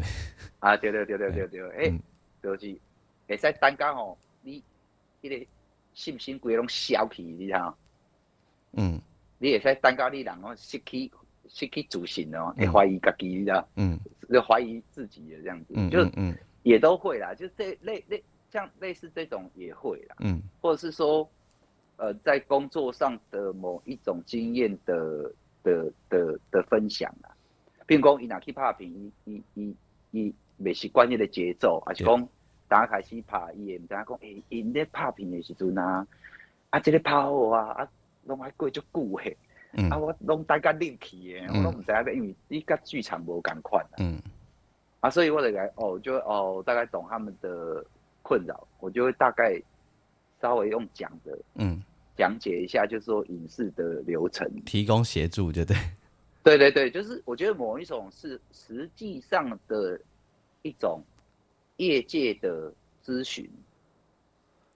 啊，对对对对对对，诶、嗯就是会使等到吼，你迄个信心规拢消去，你知道？嗯。你会使等到你人哦失去失去自信哦，会嗯怀疑家己，你知道？嗯。就怀疑自己的这样子，嗯就嗯嗯。也都会啦，就这类类像类似这种也会啦，嗯。或者是说，呃，在工作上的某一种经验的的的的分享啦，比如讲伊若去拍片，伊伊伊伊未习惯迄个节奏，还是讲大家开始拍，伊会毋知影讲，诶、因咧拍片的时阵啊，啊，即、个拍好啊，啊，拢爱过足久诶，嗯啊，我拢大家恁去诶，我嗯拢毋知影，因为伊甲剧场无共款啊。嗯啊，所以我得来哦，就哦大概懂他们的困扰，我就会大概稍微用讲的嗯，讲解一下，就是说影视的流程。提供协助，对不对？对对对，就是我觉得某一种是实际上的一种业界的咨询，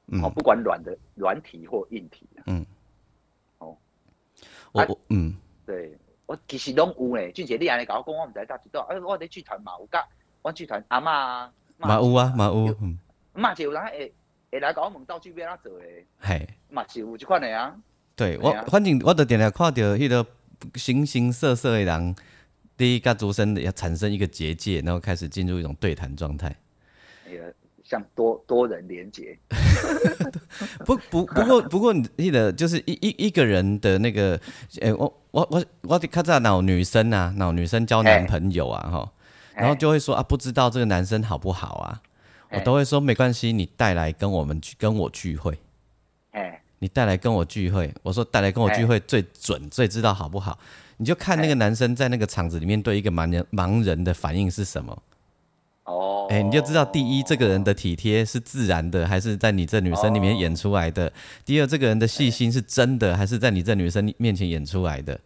嗯。哦，不管软的软体或硬体啊，嗯，哦，我啊我嗯。对。我其实拢有咧，俊杰你安尼甲我讲，我毋知道知道，哎，我伫剧团嘛有甲，我剧团阿嬷啊，嘛有啊嘛有，嗯，嘛是有人会会来甲我问道具要怎做诶。嘿，嘛是有即款诶啊，对我反正我伫定定看到迄个形形色色的人，第一甲主身要产生一个结界，然后开始进入一种对谈状态。那个像多多人连接，不不不过 不过你记得就是一一一个人的那个，诶、我我我我得看在脑女生啊，脑女生交男朋友啊哈，然后就会说啊，不知道这个男生好不好啊，我都会说没关系，你带来跟我们去跟我聚会，哎，你带来跟我聚会，我说带来跟我聚会最准，最知道好不好，你就看那个男生在那个场子里面对一个盲人盲人的反应是什么。哦，哎、你就知道第一，这个人的体贴是自然的，还是在你这女生里面演出来的；第二，这个人的细心是真的，还是在你这女生面前演出来的。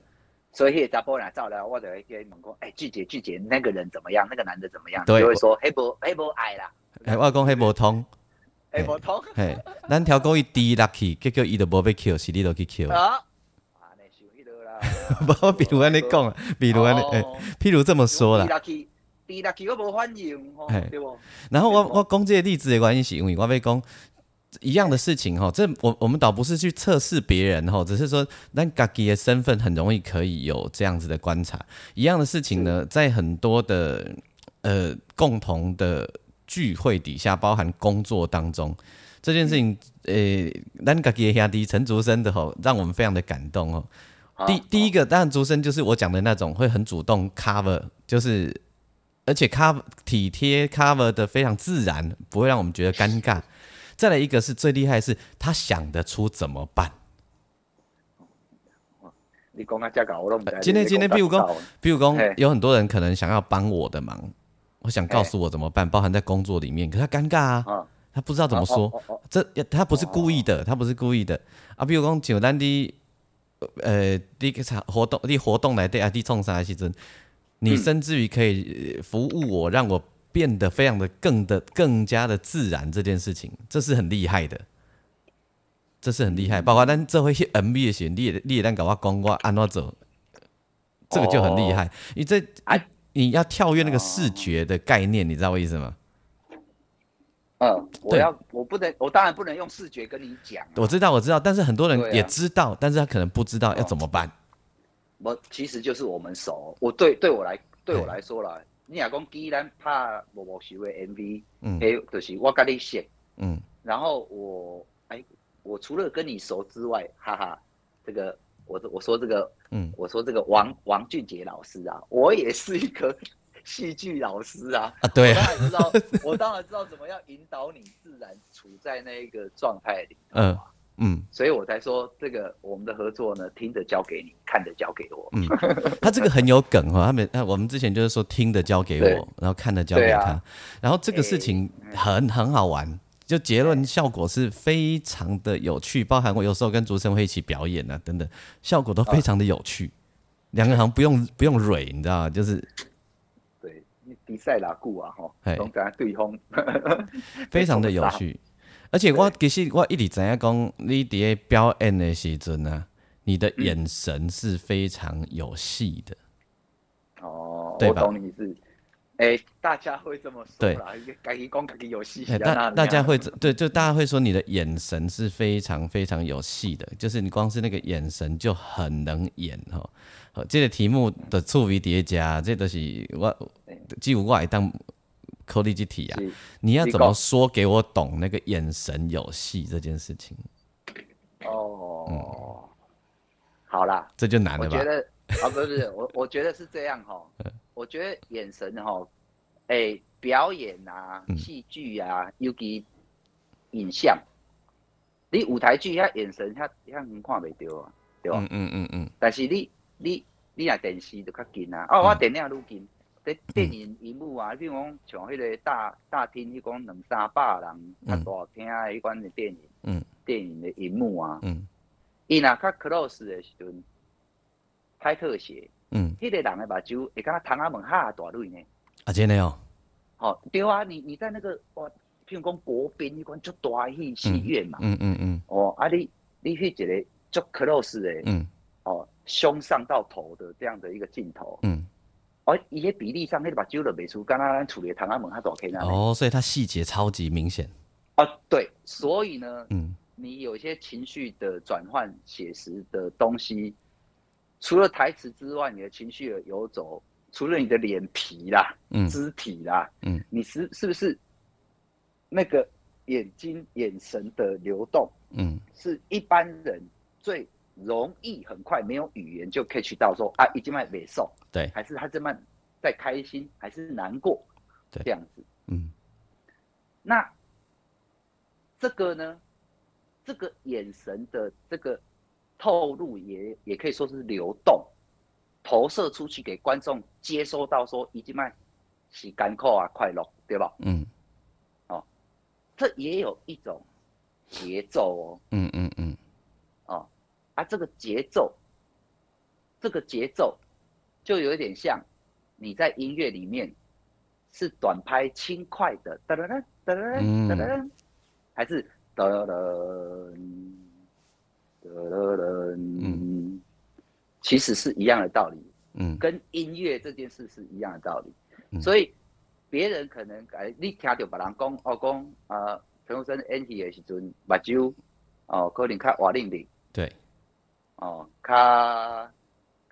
所以迄个查甫人照了，我就会跟伊问讲，哎，拒绝拒绝，那个人怎么样？那个男的怎么样？对就会说，黑无黑无爱啦，哎、我讲黑无通，黑无通嘿，咱条狗伊低落去，结果伊就无被 Q，是你都去 Q。啊，啊，那想迄落啦，不，比如安尼讲啊，比如安尼，譬如这么说啦。低落去，我无反应，吼嘿，对不？然后我我讲这个例子的关系是因为我被讲一样的事情哈，这我我们倒不是去测试别人哈，只是说咱家己的身份很容易可以有这样子的观察。一样的事情呢，在很多的呃共同的聚会底下，包含工作当中。这件事情，呃，咱家己的兄弟陈竹生的吼，让我们非常的感动哦。第第一个，当然竹生就是我讲的那种会很主动 cover，就是而且 cover 体贴 cover 的非常自然，不会让我们觉得尴尬。再来一个是最厉害，是他想得出怎么办。你讲啊，这搞我都唔知。今天今天，比如讲，比如讲，有很多人可能想要帮我的忙，我想告诉我怎么办，包含在工作里面，可是他尴尬啊，啊，他不知道怎么说。哦？哦哦这他不是故意的，他不是故意的啊。比如讲，像咱的呃，第一个场活动，你活动来对啊，你创啥的时阵，你甚至于可以呃服务我，让我变得非常的更的更加的自然，这件事情，这是很厉害的，这是很厉害。包括咱这回去 MV 的时候，你也你也咱搞我讲我安怎走，这个就很厉害。你这啊你要跳跃那个视觉的概念，你知道我意思吗？嗯，我要，我不能，我当然不能用视觉跟你讲啊。我知道，我知道，但是很多人也知道，但是他可能不知道要怎么办。我其实就是我们熟。我对对我来对我来说啦，你若讲既然拍无无秀的 MV，嗯诶，就是我跟你写，嗯然后我哎，我除了跟你熟之外，哈哈，这个我我说这个嗯，我说这个王王俊杰老师啊，我也是一个 戏剧老师啊。啊，对啊，我当然知道，我当然知道怎么样引导你自然处在那一个状态里。嗯嗯。所以我才说这个我们的合作呢，听着交给你，看着交给我。嗯，他这个很有梗哈，他们啊，我们之前就是说听的交给我，然后看的交给他。啊，然后这个事情很很好玩，就结论效果是非常的有趣，包含我有时候跟主持人会一起表演啊等等，效果都非常的有趣。两个好像不用不用蕊，你知道吗？就是对，比赛拉固啊，吼，嘿。拢甲对方，非常的有趣。而且我其实我一直知影讲，你伫咧表演的时阵啊，你的眼神是非常有戏的。哦，对吧？我懂你是，哎，大家会这么说对啦，家己讲家己有戏大大家会对，就大家会说你的眼神是非常非常有戏的，就是你光是那个眼神就很能演哈。好，这个题目的触为叠加，这都是我只有我会当考虑这题啊。你要怎么说给我懂那个眼神有戏这件事情，哦，好啦，这就难了吧我觉？得啊，不是不是，我我觉得是这样哈，我觉得眼神哈，哎，表演啊，嗯戏剧啊，尤其影像，你舞台剧遐眼神遐遐远看袂到啊，对吧？嗯嗯嗯嗯但是你你你若电视就较近啊，哦，我电影愈近，电电影荧幕啊，比如讲像迄个大大厅，迄讲两三百人较嗯。大厅的迄款的电影，嗯。电影的荧幕啊，嗯。伊若较 close 的时阵，拍特写，嗯，迄、个人的目睭会甲窗仔门下大蕊呢。啊，真的哦，哦，对啊，你你在那个哇，譬如讲国宾迄款足大戏戏院嘛，嗯嗯嗯。哦，啊你你去一个足 close 的，嗯。哦，胸上到头的这样的一个镜头，嗯，哦，伊迄比例上，迄个目睭就袂出，敢若咱厝里的窗仔门较大开那。哦，所以它细节超级明显。啊，对，所以呢，嗯。你有一些情绪的转换、写实的东西，除了台词之外，你的情绪的游走，除了你的脸皮啦、嗯。肢体啦，嗯，你是是不是那个眼睛眼神的流动，嗯。是一般人最容易很快没有语言就 catch 到说啊，已经卖美受，对，还是他这么在开心，还是难过，对。这样子。嗯。那这个呢，这个眼神的这个透露也也可以说是流动，投射出去给观众接收到说，已经卖是干扣啊快乐，对吧？嗯。哦这也有一种节奏哦。嗯嗯嗯。哦，哦，啊，这个节奏，这个节奏就有一点像，你在音乐里面是短拍轻快的噔噔噔噔噔噔噔，还是噔噔噔噔噔？嗯，其实是一样的道理，嗯，跟音乐这件事是一样的道理。所以别人可能哎，你听到别人讲哦讲啊，陈国生 N T 的时阵把酒哦，可能卡瓦令令对，哦卡。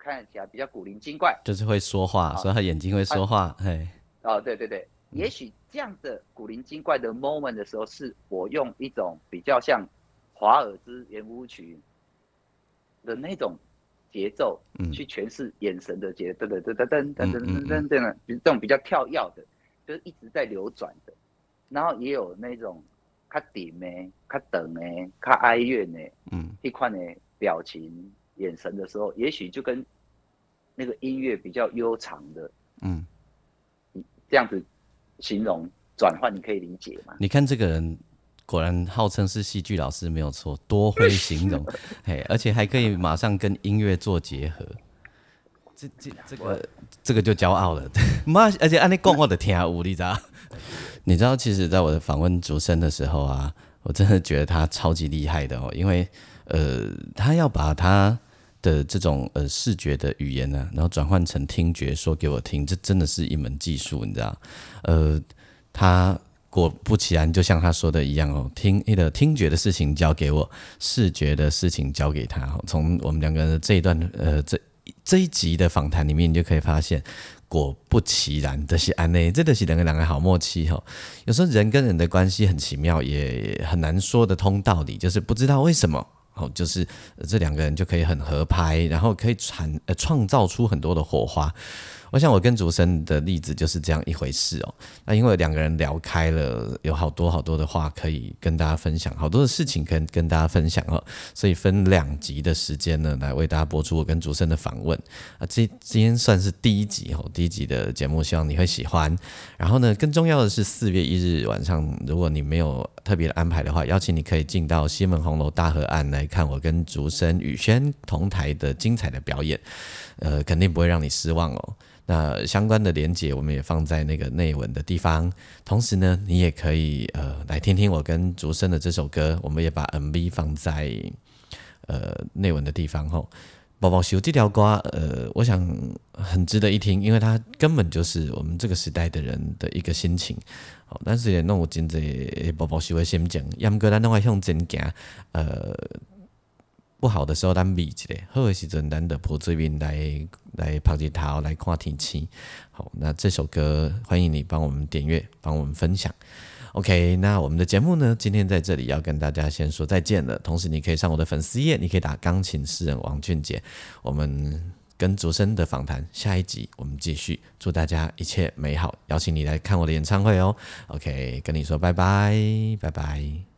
看起来比较古灵精怪。就是会说话，好所以他眼睛会说话，嘿，哦，对对对，也许这样的古灵精怪的 moment 的时候，是我用一种比较像华尔兹圆舞曲的那种节奏嗯。去诠释眼神的节，噔噔噔噔噔噔噔噔噔噔，就是这种比较跳跃的，就是一直在流转的。然后也有那种较顶的、较等的、较哀怨的，嗯。一款的表情、眼神的时候，也许就跟那个音乐比较悠长的嗯，这样子形容转换，你可以理解吗？你看这个人。果然号称是戏剧老师没有错，多会形容，嘿，而且还可以马上跟音乐做结合，这这这个这个就骄傲了，妈，而且按你讲我的天啊，无你知道？你知道，其实在我的访问主持人的时候啊，我真的觉得他超级厉害的哦，因为呃，他要把他的这种呃视觉的语言呢、然后转换成听觉说给我听，这真的是一门技术，你知道？呃，他果不其然，就像他说的一样哦，听那个听觉的事情交给我，视觉的事情交给他。从我们两个人这一段呃这这一集的访谈里面，你就可以发现。果不其然，这是安内，这都是两个两个好默契哈、哦。有时候人跟人的关系很奇妙，也很难说得通道理，就是不知道为什么。哦，就是这两个人就可以很合拍，然后可以产呃创造出很多的火花。我想我跟竹生的例子就是这样一回事哦。那因为两个人聊开了，有好多好多的话可以跟大家分享，好多的事情可以跟大家分享哦，所以分两集的时间呢，来为大家播出我跟竹生的访问啊。这今天算是第一集哦，第一集的节目，希望你会喜欢。然后呢，更重要的是四月一日晚上，如果你没有特别的安排的话，邀请你可以进到西门红楼大河岸来看我跟竹生、宇轩同台的精彩的表演，呃，肯定不会让你失望哦。那相关的连接我们也放在那个内文的地方，同时呢，你也可以呃来听听我跟竹生的这首歌，我们也把 MV 放在呃内文的地方吼。宝宝修这条歌，呃，我想很值得一听，因为它根本就是我们这个时代的人的一个心情。好，但是也弄有真济宝宝修的心情，要么个咱拢会向前行，呃。不好的时候，咱避一下；好的时阵，咱的铺这边来来拍日头，来看天气。好，那这首歌欢迎你帮我们点阅，帮我们分享。OK，那我们的节目呢，今天在这里要跟大家先说再见了。同时，你可以上我的粉丝页，你可以打钢琴诗人王俊杰。我们跟竹生的访谈，下一集我们继续。祝大家一切美好，邀请你来看我的演唱会哦。OK，跟你说拜拜，拜拜。